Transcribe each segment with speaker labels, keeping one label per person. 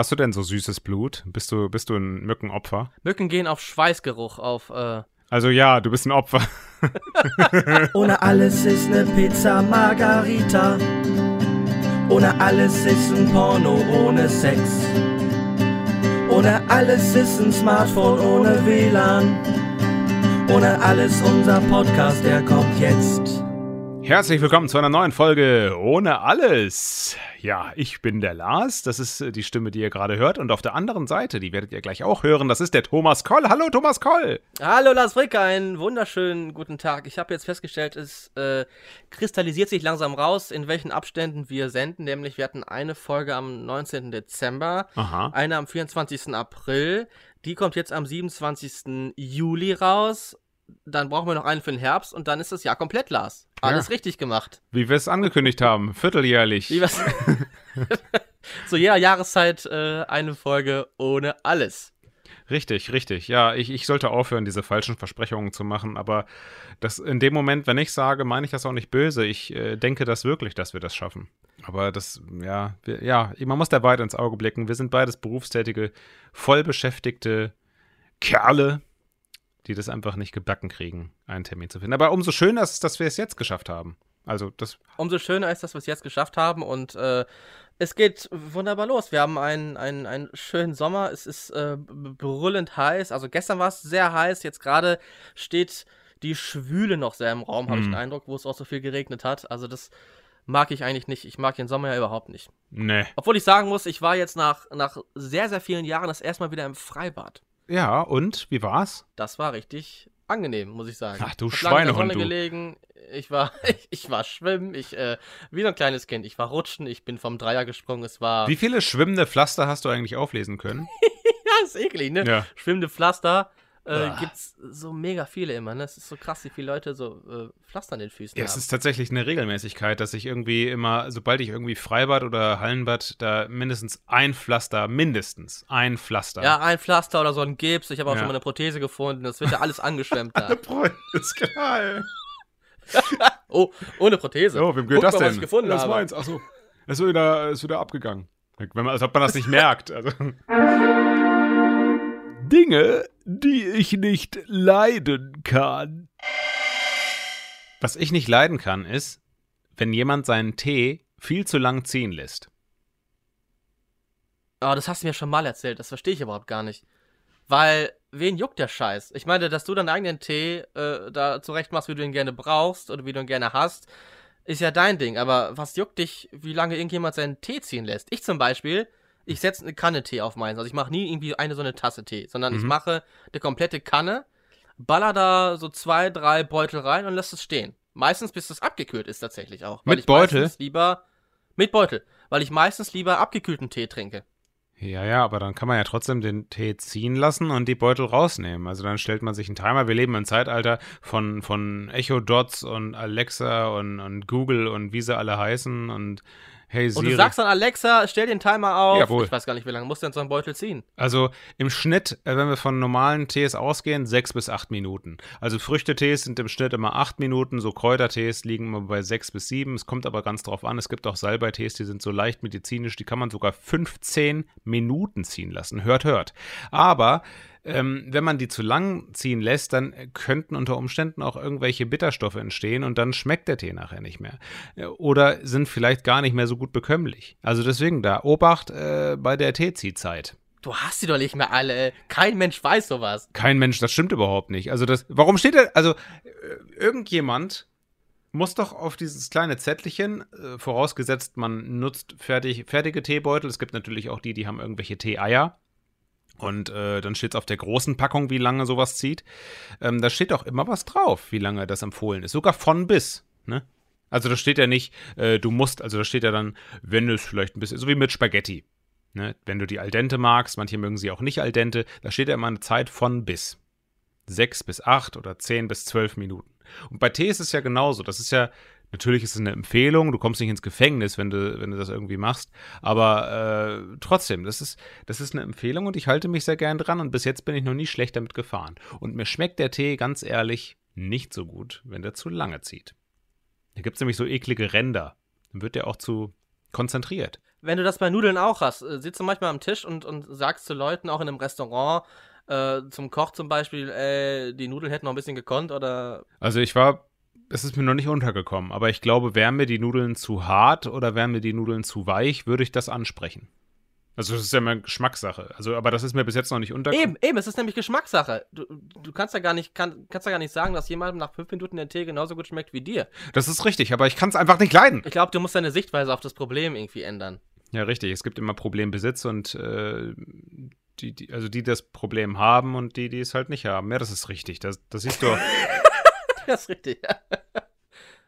Speaker 1: Hast du denn so süßes Blut? Bist du, bist du ein Mückenopfer?
Speaker 2: Mücken gehen auf Schweißgeruch, auf. Äh
Speaker 1: also ja, du bist ein Opfer.
Speaker 3: Ohne alles ist eine Pizza Margarita. Ohne alles ist ein Porno ohne Sex. Ohne alles ist ein Smartphone ohne WLAN. Ohne alles unser Podcast, der kommt jetzt.
Speaker 1: Herzlich willkommen zu einer neuen Folge Ohne alles. Ja, ich bin der Lars, das ist äh, die Stimme, die ihr gerade hört. Und auf der anderen Seite, die werdet ihr gleich auch hören, das ist der Thomas Koll. Hallo Thomas Koll.
Speaker 2: Hallo Lars Frick, einen wunderschönen guten Tag. Ich habe jetzt festgestellt, es äh, kristallisiert sich langsam raus, in welchen Abständen wir senden. Nämlich wir hatten eine Folge am 19. Dezember, Aha. eine am 24. April. Die kommt jetzt am 27. Juli raus dann brauchen wir noch einen für den Herbst und dann ist das Jahr komplett, Lars. Alles ja. richtig gemacht.
Speaker 1: Wie wir es angekündigt haben, vierteljährlich. Wie
Speaker 2: Zu jeder Jahreszeit äh, eine Folge ohne alles.
Speaker 1: Richtig, richtig. Ja, ich, ich sollte aufhören, diese falschen Versprechungen zu machen, aber das in dem Moment, wenn ich sage, meine ich das auch nicht böse. Ich äh, denke das wirklich, dass wir das schaffen. Aber das, ja, wir, ja, man muss der Weite ins Auge blicken. Wir sind beides berufstätige, vollbeschäftigte Kerle, die das einfach nicht gebacken kriegen, einen Termin zu finden. Aber umso schöner ist es, dass wir es jetzt geschafft haben. Also das.
Speaker 2: Umso schöner ist, dass wir es jetzt geschafft haben und äh, es geht wunderbar los. Wir haben einen, einen, einen schönen Sommer. Es ist äh, brüllend heiß. Also gestern war es sehr heiß. Jetzt gerade steht die Schwüle noch sehr im Raum, habe mm. ich den hm. Eindruck, wo es auch so viel geregnet hat. Also das mag ich eigentlich nicht. Ich mag den Sommer ja überhaupt nicht.
Speaker 1: Nee.
Speaker 2: Obwohl ich sagen muss, ich war jetzt nach, nach sehr, sehr vielen Jahren das erste Mal wieder im Freibad.
Speaker 1: Ja, und wie war's?
Speaker 2: Das war richtig angenehm, muss ich sagen.
Speaker 1: Ach du Schweinehund,
Speaker 2: du. gelegen. Ich war, ich, ich, war schwimmen, ich, äh, wie so ein kleines Kind. Ich war rutschen, ich bin vom Dreier gesprungen, es war...
Speaker 1: Wie viele schwimmende Pflaster hast du eigentlich auflesen können?
Speaker 2: ja, ist eklig, ne? Ja. Schwimmende Pflaster, äh, es so mega viele immer. Ne? Es ist so krass, wie viele Leute so äh, Pflaster an den Füßen
Speaker 1: ja, haben. Es ist tatsächlich eine Regelmäßigkeit, dass ich irgendwie immer, sobald ich irgendwie Freibad oder Hallenbad, da mindestens ein Pflaster, mindestens ein Pflaster.
Speaker 2: Ja, ein Pflaster oder so ein Gips. Ich habe auch ja. schon mal eine Prothese gefunden. Das wird ja alles angeschwemmt da.
Speaker 1: ist geil.
Speaker 2: oh, ohne Prothese.
Speaker 1: Oh, wem gehört Guck das mal, denn? Was ich gefunden das ist meins. Achso, ist wieder, ist wieder abgegangen. Wenn man, als ob man das nicht merkt. Also. Dinge, die ich nicht leiden kann. Was ich nicht leiden kann, ist, wenn jemand seinen Tee viel zu lang ziehen lässt.
Speaker 2: Oh, das hast du mir schon mal erzählt. Das verstehe ich überhaupt gar nicht. Weil, wen juckt der Scheiß? Ich meine, dass du deinen eigenen Tee äh, da zurecht machst, wie du ihn gerne brauchst oder wie du ihn gerne hast, ist ja dein Ding. Aber was juckt dich, wie lange irgendjemand seinen Tee ziehen lässt? Ich zum Beispiel ich setze eine Kanne Tee auf meins. Also ich mache nie irgendwie eine so eine Tasse Tee, sondern mhm. ich mache eine komplette Kanne, baller da so zwei, drei Beutel rein und lasse es stehen. Meistens bis es abgekühlt ist tatsächlich auch.
Speaker 1: Mit Beutel?
Speaker 2: Lieber mit Beutel, weil ich meistens lieber abgekühlten Tee trinke.
Speaker 1: Ja, ja, aber dann kann man ja trotzdem den Tee ziehen lassen und die Beutel rausnehmen. Also dann stellt man sich einen Timer. Wir leben im Zeitalter von, von Echo Dots und Alexa und, und Google und wie sie alle heißen und hey Siri.
Speaker 2: Und du sagst dann Alexa, stell den Timer auf. Jawohl. Ich weiß gar nicht, wie lange muss denn so ein Beutel ziehen?
Speaker 1: Also im Schnitt, äh, wenn wir von normalen Tees ausgehen, sechs bis acht Minuten. Also Früchtetees sind im Schnitt immer acht Minuten, so Kräutertees liegen immer bei sechs bis sieben. Es kommt aber ganz drauf an. Es gibt auch Salbeitees, die sind so leicht medizinisch, die kann man sogar 15 Minuten ziehen lassen. Hört, hört. Aber ähm, wenn man die zu lang ziehen lässt, dann könnten unter Umständen auch irgendwelche Bitterstoffe entstehen und dann schmeckt der Tee nachher nicht mehr. Äh, oder sind vielleicht gar nicht mehr so gut bekömmlich. Also deswegen da Obacht äh, bei der Teeziehzeit.
Speaker 2: Du hast die doch nicht mehr alle. Kein Mensch weiß sowas.
Speaker 1: Kein Mensch, das stimmt überhaupt nicht. Also das, warum steht da, also äh, irgendjemand muss doch auf dieses kleine Zettelchen, äh, vorausgesetzt man nutzt fertig, fertige Teebeutel, es gibt natürlich auch die, die haben irgendwelche Tee-Eier, und äh, dann steht es auf der großen Packung, wie lange sowas zieht. Ähm, da steht auch immer was drauf, wie lange das empfohlen ist. Sogar von bis. Ne? Also da steht ja nicht, äh, du musst, also da steht ja dann, wenn es vielleicht ein bisschen, so wie mit Spaghetti. Ne? Wenn du die al dente magst, manche mögen sie auch nicht al dente, da steht ja immer eine Zeit von bis. Sechs bis acht oder zehn bis zwölf Minuten. Und bei Tee ist es ja genauso. Das ist ja Natürlich ist es eine Empfehlung, du kommst nicht ins Gefängnis, wenn du, wenn du das irgendwie machst. Aber äh, trotzdem, das ist, das ist eine Empfehlung und ich halte mich sehr gern dran und bis jetzt bin ich noch nie schlecht damit gefahren. Und mir schmeckt der Tee, ganz ehrlich, nicht so gut, wenn der zu lange zieht. Da gibt es nämlich so eklige Ränder. Dann wird der auch zu konzentriert.
Speaker 2: wenn du das bei Nudeln auch hast, äh, sitzt du manchmal am Tisch und, und sagst zu Leuten, auch in einem Restaurant, äh, zum Koch zum Beispiel, äh, die Nudeln hätten noch ein bisschen gekonnt oder.
Speaker 1: Also ich war, es ist mir noch nicht untergekommen, aber ich glaube, wären mir die Nudeln zu hart oder wären mir die Nudeln zu weich, würde ich das ansprechen. Also das ist ja immer Geschmackssache. Also, aber das ist mir bis jetzt noch nicht untergekommen.
Speaker 2: Eben, eben, es ist nämlich Geschmackssache. Du, du kannst ja gar nicht, kann, kannst ja gar nicht sagen, dass jemandem nach fünf Minuten der Tee genauso gut schmeckt wie dir.
Speaker 1: Das ist richtig, aber ich kann es einfach nicht leiden.
Speaker 2: Ich glaube, du musst deine Sichtweise auf das Problem irgendwie ändern.
Speaker 1: Ja, richtig. Es gibt immer Problembesitz und äh, die, die, also die das Problem haben und die, die es halt nicht haben. Ja, das ist richtig. Das, das siehst du.
Speaker 2: Das ist richtig.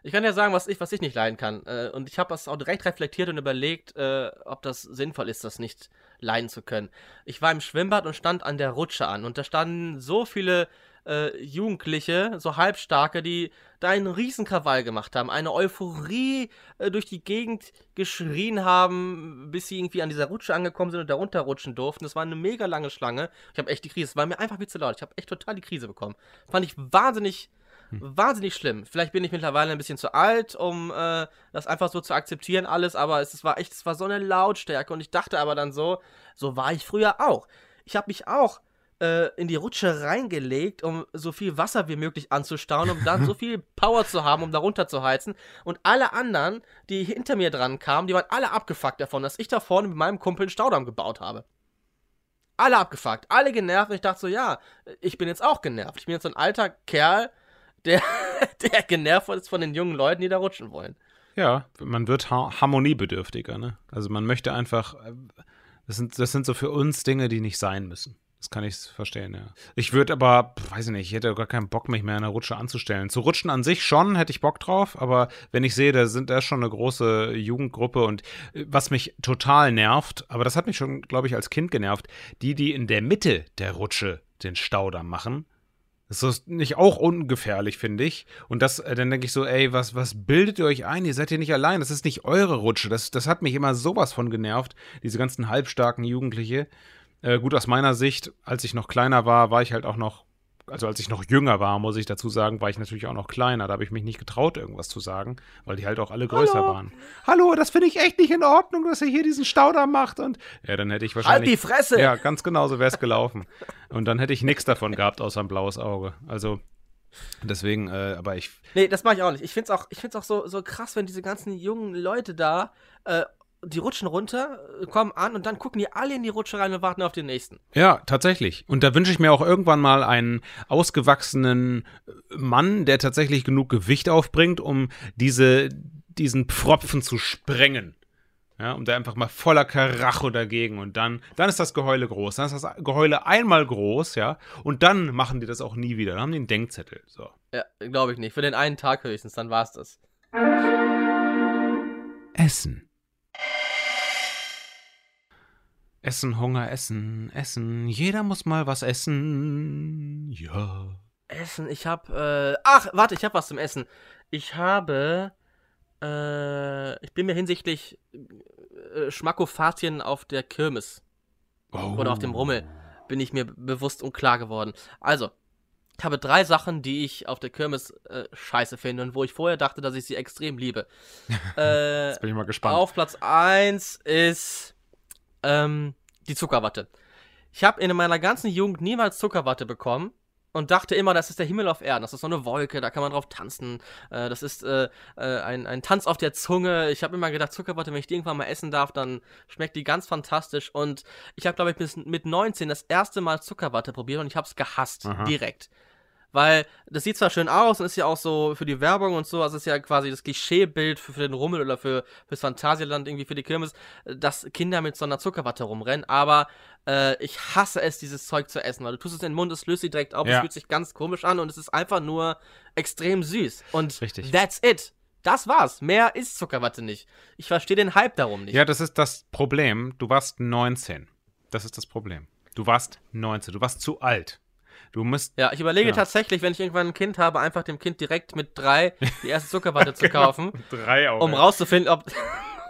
Speaker 2: Ich kann ja sagen, was ich, was ich nicht leiden kann. Äh, Und ich habe das auch direkt reflektiert und überlegt, äh, ob das sinnvoll ist, das nicht leiden zu können. Ich war im Schwimmbad und stand an der Rutsche an. Und da standen so viele äh, Jugendliche, so halbstarke, die da einen riesen Krawall gemacht haben, eine Euphorie äh, durch die Gegend geschrien haben, bis sie irgendwie an dieser Rutsche angekommen sind und da runterrutschen durften. Das war eine mega lange Schlange. Ich habe echt die Krise. Es war mir einfach viel zu laut. Ich habe echt total die Krise bekommen. Fand ich wahnsinnig, wahnsinnig schlimm. Vielleicht bin ich mittlerweile ein bisschen zu alt, um äh, das einfach so zu akzeptieren alles, aber es, es war echt, es war so eine Lautstärke und ich dachte aber dann so, so war ich früher auch. Ich habe mich auch äh, in die Rutsche reingelegt, um so viel Wasser wie möglich anzustauen, um dann so viel Power zu haben, um da runter zu heizen. Und alle anderen, die hinter mir dran kamen, die waren alle abgefuckt davon, dass ich da vorne mit meinem Kumpel einen Staudamm gebaut habe. Alle abgefuckt, alle genervt. Und ich dachte so, ja, ich bin jetzt auch genervt. Ich bin jetzt so ein alter Kerl, der, der genervt ist von den jungen Leuten, die da rutschen wollen.
Speaker 1: Ja, man wird ha harmoniebedürftiger, ne? Also man möchte einfach, äh, das sind, das sind so für uns Dinge, die nicht sein müssen. Das kann ich verstehen, ja. Ich würde aber, weiß ich nicht, ich hätte gar keinen Bock, mich mehr in der Rutsche anzustellen. Zu rutschen an sich schon, hätte ich Bock drauf, aber wenn ich sehe, da sind da schon eine große Jugendgruppe und äh, was mich total nervt, aber das hat mich schon, glaube ich, als Kind genervt, die, die in der Mitte der Rutsche den Staudamm machen. Das ist nicht auch ungefährlich, finde ich. Und das, äh, dann denke ich so, ey, was, was bildet ihr euch ein? Ihr seid hier nicht allein. Das ist nicht eure Rutsche. Das, das hat mich immer sowas von genervt, diese ganzen halbstarken Jugendliche. Äh, gut, aus meiner Sicht, als ich noch kleiner war, war ich halt auch noch, also als ich noch jünger war, muss ich dazu sagen, war ich natürlich auch noch kleiner. Da habe ich mich nicht getraut, irgendwas zu sagen, weil die halt auch alle größer
Speaker 2: Hallo.
Speaker 1: waren. Hallo, das finde ich echt nicht in Ordnung, dass ihr hier diesen Staudamm macht. Und ja, dann hätte ich
Speaker 2: Halt
Speaker 1: wahrscheinlich.
Speaker 2: die Fresse!
Speaker 1: Ja, ganz genau so wäre es gelaufen. Und dann hätte ich nichts davon gehabt, außer ein blaues Auge. Also, deswegen, äh, aber ich.
Speaker 2: Nee, das mache ich auch nicht. Ich find's auch, ich find's auch so, so krass, wenn diese ganzen jungen Leute da, äh, die rutschen runter, äh, kommen an und dann gucken die alle in die Rutsche rein und warten auf den nächsten.
Speaker 1: Ja, tatsächlich. Und da wünsche ich mir auch irgendwann mal einen ausgewachsenen äh, Mann, der tatsächlich genug Gewicht aufbringt, um diese, diesen Pfropfen zu sprengen. Ja, um da einfach mal voller Karacho dagegen und dann, dann ist das Geheule groß. Dann ist das Geheule einmal groß, ja, und dann machen die das auch nie wieder. Dann haben die einen Denkzettel. So.
Speaker 2: Ja, glaube ich nicht. Für den einen Tag höchstens, dann war's das.
Speaker 1: Essen. Essen, Hunger, Essen, Essen. Jeder muss mal was essen. Ja.
Speaker 2: Essen, ich hab, äh, ach, warte, ich hab was zum Essen. Ich habe, äh, ich bin mir hinsichtlich äh, Schmackofatien auf der Kirmes
Speaker 1: Oh.
Speaker 2: oder auf dem Rummel bin ich mir bewusst unklar geworden. Also, ich habe drei Sachen, die ich auf der Kirmes äh, scheiße finde und wo ich vorher dachte, dass ich sie extrem liebe. äh,
Speaker 1: Jetzt bin ich mal gespannt.
Speaker 2: auf Platz 1 ist ähm, die Zuckerwatte. Ich habe in meiner ganzen Jugend niemals Zuckerwatte bekommen und dachte immer, das ist der Himmel auf Erden. Das ist so eine Wolke, da kann man drauf tanzen. Äh, das ist äh, äh, ein, ein Tanz auf der Zunge. Ich habe immer gedacht, Zuckerwatte, wenn ich die irgendwann mal essen darf, dann schmeckt die ganz fantastisch. Und ich habe, glaube ich, bis mit 19 das erste Mal Zuckerwatte probiert und ich habe es gehasst.
Speaker 1: Aha.
Speaker 2: Direkt. Weil das sieht zwar schön aus und ist ja auch so für die Werbung und so, also ist ja quasi das Klischeebild für, für den Rummel oder für fürs Phantasialand irgendwie für die Kirmes, dass Kinder mit so einer Zuckerwatte rumrennen, aber äh, ich hasse es, dieses Zeug zu essen, weil du tust es in den Mund, es löst sich direkt auf,
Speaker 1: Ja.
Speaker 2: es fühlt sich ganz komisch an und es ist einfach nur extrem süß. Und
Speaker 1: Richtig.
Speaker 2: that's it. Das war's. Mehr ist Zuckerwatte nicht. Ich verstehe den Hype darum nicht.
Speaker 1: Ja, das ist das Problem. Du warst 19. Das ist das Problem. Du warst 19. Du warst zu alt. Du musst.
Speaker 2: Ja, ich überlege
Speaker 1: Ja.
Speaker 2: tatsächlich, wenn ich irgendwann ein Kind habe, einfach dem Kind direkt mit drei die erste Zuckerwatte zu kaufen.
Speaker 1: Drei Augen.
Speaker 2: um rauszufinden, ob,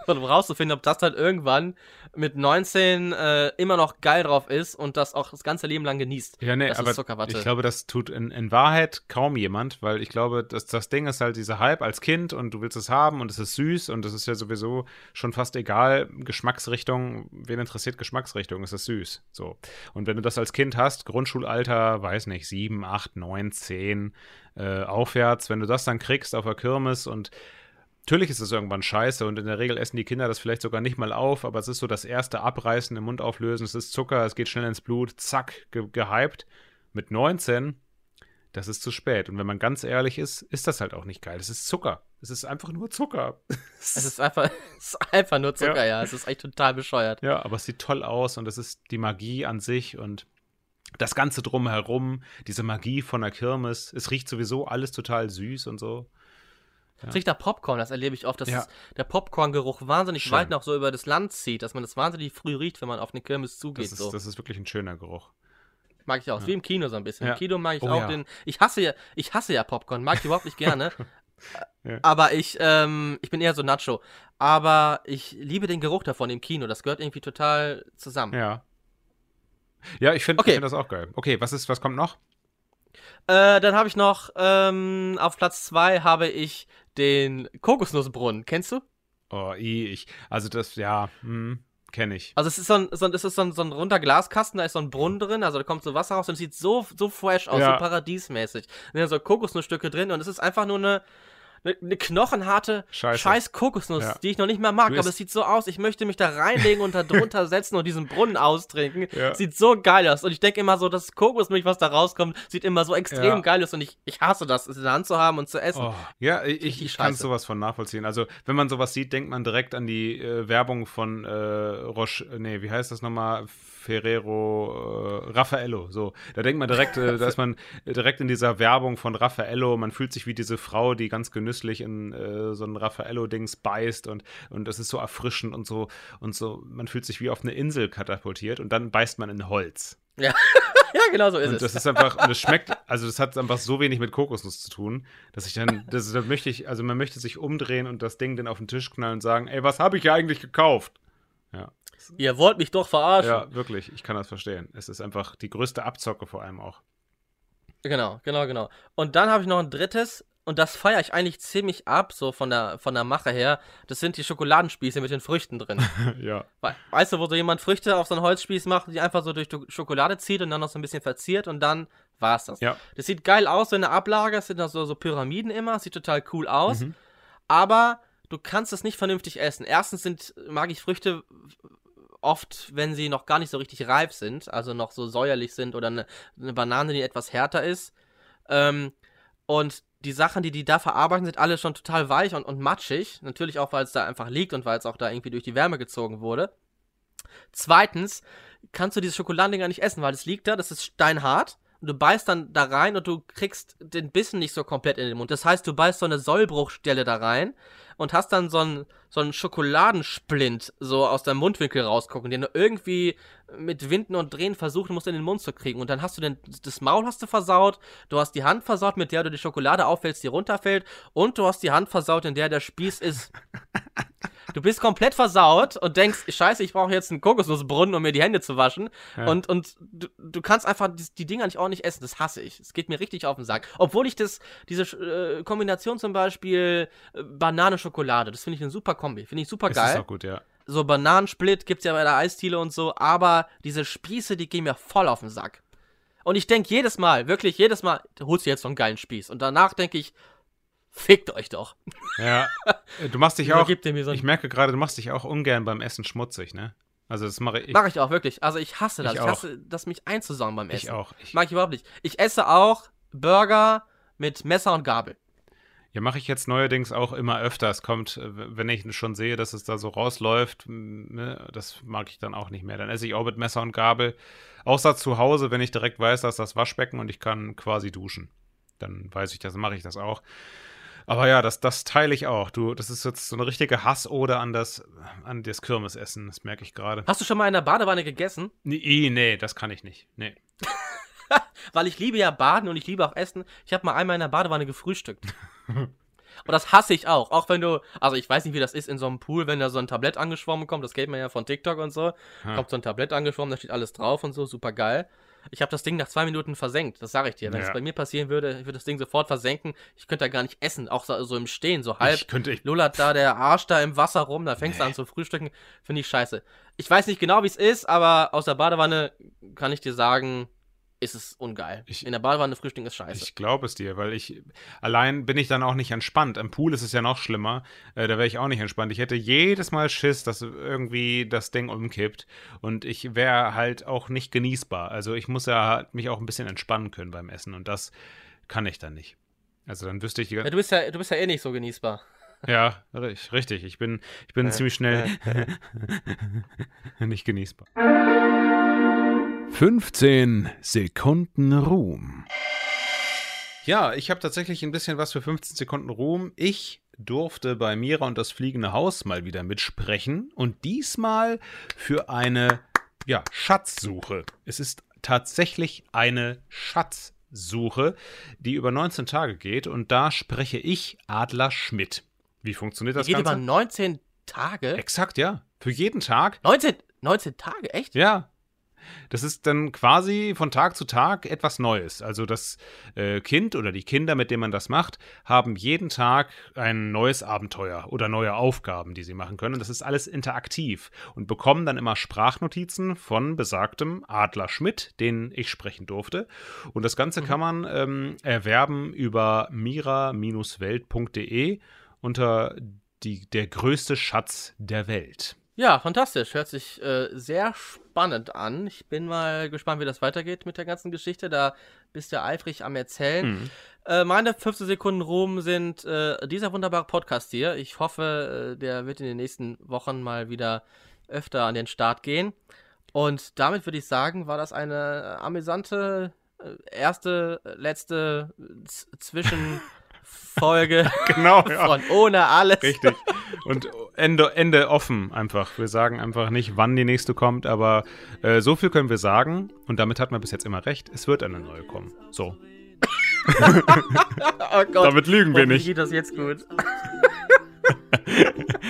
Speaker 2: Und rauszufinden, ob das dann irgendwann mit 19 äh, immer noch geil drauf ist und das auch das ganze Leben lang genießt.
Speaker 1: Ja, nee,
Speaker 2: Das
Speaker 1: aber ich glaube, das tut in, in Wahrheit kaum jemand, weil ich glaube, dass das Ding ist halt dieser Hype als Kind und du willst es haben und es ist süß und es ist ja sowieso schon fast egal, Geschmacksrichtung, wen interessiert Geschmacksrichtung, es ist süß. So. Und wenn du das als Kind hast, Grundschulalter, weiß nicht, sieben, acht, neun, zehn, äh, aufwärts, wenn du das dann kriegst auf der Kirmes und Natürlich ist es irgendwann scheiße und in der Regel essen die Kinder das vielleicht sogar nicht mal auf, aber es ist so das erste Abreißen im Mund auflösen, es ist Zucker, es geht schnell ins Blut, zack, ge gehypt. Mit 19, das ist zu spät. Und wenn man ganz ehrlich ist, ist das halt auch nicht geil. Es ist Zucker. Es ist einfach nur Zucker.
Speaker 2: Es ist einfach, es ist einfach nur Zucker, ja.
Speaker 1: Ja.
Speaker 2: Es ist echt total bescheuert.
Speaker 1: ja, aber es sieht toll aus und es ist die Magie an sich und das Ganze drumherum, diese Magie von der Kirmes. Es riecht sowieso alles total süß und so.
Speaker 2: Es riecht nach Popcorn, das erlebe ich oft, dass
Speaker 1: Ja.
Speaker 2: es, der Popcorn-Geruch wahnsinnig
Speaker 1: Schön.
Speaker 2: weit noch so über das Land zieht, dass man das wahnsinnig früh riecht, wenn man auf eine Kirmes zugeht.
Speaker 1: Das ist,
Speaker 2: so.
Speaker 1: das ist wirklich ein schöner Geruch.
Speaker 2: Mag ich auch. Ist Wie im Kino so ein bisschen.
Speaker 1: Ja.
Speaker 2: Im Kino mag ich
Speaker 1: Oh
Speaker 2: auch
Speaker 1: ja.
Speaker 2: den. Ich hasse ja, ich hasse ja Popcorn, mag ich überhaupt nicht gerne.
Speaker 1: Ja.
Speaker 2: Aber ich, ähm, ich bin eher so Nacho. Aber ich liebe den Geruch davon im Kino. Das gehört irgendwie total zusammen.
Speaker 1: Ja. Ja, ich finde
Speaker 2: Okay.
Speaker 1: find das auch geil. Okay, was ist, was kommt noch?
Speaker 2: Äh, dann habe ich noch, ähm, auf Platz 2 habe ich den Kokosnussbrunnen. Kennst du?
Speaker 1: Oh, ich. Also das, ja, hm, kenne ich.
Speaker 2: Also es ist so ein, so ein, es ist so ein, so ein runder Glaskasten, da ist so ein Brunnen drin, also da kommt so Wasser raus und es sieht so, so fresh aus,
Speaker 1: Ja.
Speaker 2: so paradiesmäßig. Da sind so Kokosnussstücke drin und es ist einfach nur eine, eine, knochenharte
Speaker 1: Scheiße.
Speaker 2: scheiß Kokosnuss,
Speaker 1: Ja.
Speaker 2: die ich noch nicht mal mag, aber es sieht so aus, ich möchte mich da reinlegen und da drunter setzen und diesen Brunnen austrinken.
Speaker 1: Ja.
Speaker 2: Sieht so geil aus und ich denke immer so, das Kokosmilch, was da rauskommt, sieht immer so extrem
Speaker 1: Ja.
Speaker 2: geil aus und ich, ich hasse das, es in der Hand zu haben und zu essen.
Speaker 1: Oh, ja, ich, ich kann sowas von nachvollziehen. Also, wenn man sowas sieht, denkt man direkt an die äh, Werbung von äh, Roche, äh, nee, wie heißt das nochmal? Ferrero, äh, Raffaello. So, da denkt man direkt, äh, da ist man direkt in dieser Werbung von Raffaello. Man fühlt sich wie diese Frau, die ganz genüsslich in äh, so ein Raffaello-Dings beißt und, und das ist so erfrischend und so und so. Man fühlt sich wie auf eine Insel katapultiert und dann beißt man in Holz.
Speaker 2: Ja, genau so ist
Speaker 1: Und
Speaker 2: es.
Speaker 1: das ist einfach, und es schmeckt, also das hat einfach so wenig mit Kokosnuss zu tun, dass ich dann, das, da möchte ich, also man möchte sich umdrehen und das Ding dann auf den Tisch knallen und sagen, ey, was habe ich hier eigentlich gekauft? Ja,
Speaker 2: Ihr wollt mich doch verarschen.
Speaker 1: ja, wirklich, ich kann das verstehen. Es ist einfach die größte Abzocke vor allem auch.
Speaker 2: Genau, genau, genau. Und dann habe ich noch ein drittes, und das feiere ich eigentlich ziemlich ab, so von der, von der Mache her. Das sind die Schokoladenspieße mit den Früchten drin.
Speaker 1: ja,
Speaker 2: We- weißt du, wo so jemand Früchte auf so einen Holzspieß macht, die einfach so durch die Schokolade zieht und dann noch so ein bisschen verziert und dann war's das.
Speaker 1: ja,
Speaker 2: Das sieht geil aus, so in der Ablage, es sind da so, so Pyramiden immer, sieht total cool aus,
Speaker 1: Mhm.
Speaker 2: aber du kannst es nicht vernünftig essen. Erstens sind, mag ich Früchte oft, wenn sie noch gar nicht so richtig reif sind, also noch so säuerlich sind oder eine, eine Banane, die etwas härter ist. Ähm, und die Sachen, die die da verarbeiten, sind alle schon total weich und, und matschig. Natürlich auch, weil es da einfach liegt und weil es auch da irgendwie durch die Wärme gezogen wurde. Zweitens kannst du diese Schokoladendinger nicht essen, weil es liegt da, das ist steinhart. Du beißt dann da rein und du kriegst den Bissen nicht so komplett in den Mund. Das heißt, du beißt so eine Sollbruchstelle da rein und hast dann so einen, so einen Schokoladensplint so aus deinem Mundwinkel rausgucken, den du irgendwie mit Winden und Drehen versuchen musst, in den Mund zu kriegen. Und dann hast du den, das Maul hast du versaut, du hast die Hand versaut, mit der du die Schokolade auffällst, die runterfällt, und du hast die Hand versaut, in der der Spieß ist. Du bist komplett versaut und denkst, scheiße, ich brauche jetzt einen Kokosnussbrunnen, um mir die Hände zu waschen.
Speaker 1: Ja.
Speaker 2: Und, und du, du kannst einfach die, die Dinger nicht ordentlich essen. Das hasse ich. Es geht mir richtig auf den Sack. Obwohl ich das, diese äh, Kombination zum Beispiel äh, Banane-Schokolade, das finde ich eine super Kombi. Finde ich super
Speaker 1: es
Speaker 2: geil
Speaker 1: ist auch gut, ja.
Speaker 2: so Bananensplit gibt's ja bei der Eisdiele und so, aber diese Spieße, die gehen mir voll auf den Sack. Und ich denke jedes Mal, wirklich jedes Mal, du holst dir jetzt so einen geilen Spieß. Und danach denke ich, fickt euch doch.
Speaker 1: Ja, du machst dich auch,
Speaker 2: so
Speaker 1: ich merke gerade, du machst dich auch ungern beim Essen schmutzig, ne? Also das mache ich,
Speaker 2: Mache ich auch wirklich. Also ich hasse das.
Speaker 1: Ich
Speaker 2: Ich, hasse das, mich einzusauen beim Essen.
Speaker 1: ich auch. Ich,
Speaker 2: Mag ich überhaupt nicht. Ich esse auch Burger mit Messer und Gabel.
Speaker 1: Ja, mache ich jetzt neuerdings auch immer öfter. Es kommt, äh, wenn ich schon sehe, dass es da so rausläuft, ne, das mag ich dann auch nicht mehr. Dann esse ich auch mit Messer und Gabel. Außer zu Hause, wenn ich direkt weiß, dass das Waschbecken und ich kann quasi duschen. Dann weiß ich das, mache ich das auch. Aber ja, das, das teile ich auch. Du, das ist jetzt so eine richtige Hassode an das, an das Kirmesessen. Das merke ich gerade.
Speaker 2: Hast du schon mal in der Badewanne gegessen?
Speaker 1: Nee, nee, das kann ich nicht. Nee.
Speaker 2: Weil ich liebe ja Baden und ich liebe auch Essen. Ich habe mal einmal in der Badewanne gefrühstückt. Und das hasse ich auch. Auch wenn du, also ich weiß nicht, wie das ist in so einem Pool, wenn da so ein Tablett angeschwommen kommt, das kennt man ja von TikTok und so.
Speaker 1: Ha.
Speaker 2: Kommt so ein Tablett angeschwommen, da steht alles drauf und so, super geil. Ich habe das Ding nach zwei Minuten versenkt, das sage ich dir. Wenn es
Speaker 1: Ja.
Speaker 2: bei mir passieren würde, ich würde das Ding sofort versenken. Ich könnte da gar nicht essen, auch so, so im Stehen, so halb
Speaker 1: Ich könnte, ich,
Speaker 2: lullert da der Arsch da im Wasser rum, da fängst du an zu frühstücken. Finde ich scheiße. Ich weiß nicht genau, wie es ist, aber aus der Badewanne kann ich dir sagen, ist es ungeil.
Speaker 1: Ich-
Speaker 2: In der Badewanne frühstücken ist scheiße.
Speaker 1: ich glaube es dir, weil ich, allein bin ich dann auch nicht entspannt. Am Pool ist es ja noch schlimmer. Äh, da wäre ich auch nicht entspannt. Ich hätte jedes Mal Schiss, dass irgendwie das Ding umkippt. Und ich wäre halt auch nicht genießbar. Also ich muss ja halt mich auch ein bisschen entspannen können beim Essen. Und das kann ich dann nicht. Also dann wüsste ich die
Speaker 2: ja, du, bist ja, du bist ja eh nicht so genießbar.
Speaker 1: Ja, richtig, richtig. Ich bin, ich bin ziemlich schnell nicht genießbar. 15 Sekunden Ruhm. Ja, ich habe tatsächlich ein bisschen was für 15 Sekunden Ruhm. Ich durfte bei Mira und das fliegende Haus mal wieder mitsprechen und diesmal für eine ja, Schatzsuche. Es ist tatsächlich eine Schatzsuche, die über 19 Tage geht und da spreche ich Adler Schmidt. Wie funktioniert das
Speaker 2: Die geht
Speaker 1: Ganze?
Speaker 2: über 19 Tage.
Speaker 1: Exakt, ja. Für jeden Tag.
Speaker 2: 19, 19 Tage, echt?
Speaker 1: Ja. Das ist dann quasi von Tag zu Tag etwas Neues. Also das äh, Kind oder die Kinder, mit denen man das macht, haben jeden Tag ein neues Abenteuer oder neue Aufgaben, die sie machen können. Und das ist alles interaktiv und bekommen dann immer Sprachnotizen von besagtem Adler Schmidt, den ich sprechen durfte. Und das Ganze kann man ähm, erwerben über mira-welt.de unter die, der größte Schatz der Welt.
Speaker 2: Ja, fantastisch. Hört sich äh, sehr spannend an. Ich bin mal gespannt, wie das weitergeht mit der ganzen Geschichte. Da bist du eifrig am Erzählen.
Speaker 1: Mhm.
Speaker 2: Äh, meine 15 Sekunden Ruhm sind äh, dieser wunderbare Podcast hier. Ich hoffe, äh, der wird in den nächsten Wochen mal wieder öfter an den Start gehen. Und damit würde ich sagen, war das eine amüsante äh, erste, letzte äh, Zwischenfolge
Speaker 1: Genau, ja.
Speaker 2: von Ohne alles.
Speaker 1: Richtig. Und Ende, Ende offen einfach. Wir sagen einfach nicht, wann die nächste kommt, aber äh, so viel können wir sagen. Und damit hat man bis jetzt immer recht. Es wird eine neue kommen. So.
Speaker 2: Oh Gott.
Speaker 1: Damit lügen wir nicht.
Speaker 2: geht das jetzt gut.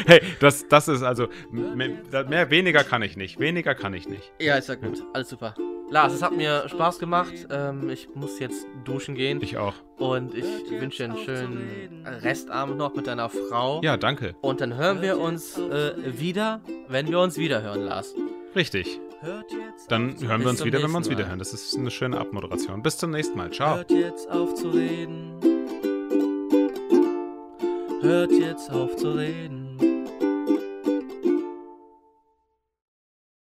Speaker 1: Hey, das, das ist also. Mehr, mehr, weniger kann ich nicht. Weniger kann ich nicht.
Speaker 2: Ja, ist ja gut. Alles super. Lars, es hat mir Spaß gemacht. Ähm, ich muss jetzt duschen gehen.
Speaker 1: Ich auch.
Speaker 2: Und ich wünsche dir einen schönen Restabend noch mit deiner Frau.
Speaker 1: Ja, danke.
Speaker 2: Und dann hören wir uns äh, wieder, wenn wir uns wieder hören, Lars.
Speaker 1: Richtig. Dann hören wir uns wieder, wenn wir uns wieder hören. Das ist eine schöne Abmoderation. Bis zum nächsten Mal. Ciao.
Speaker 3: Hört jetzt auf zu reden. Hört jetzt auf zu reden.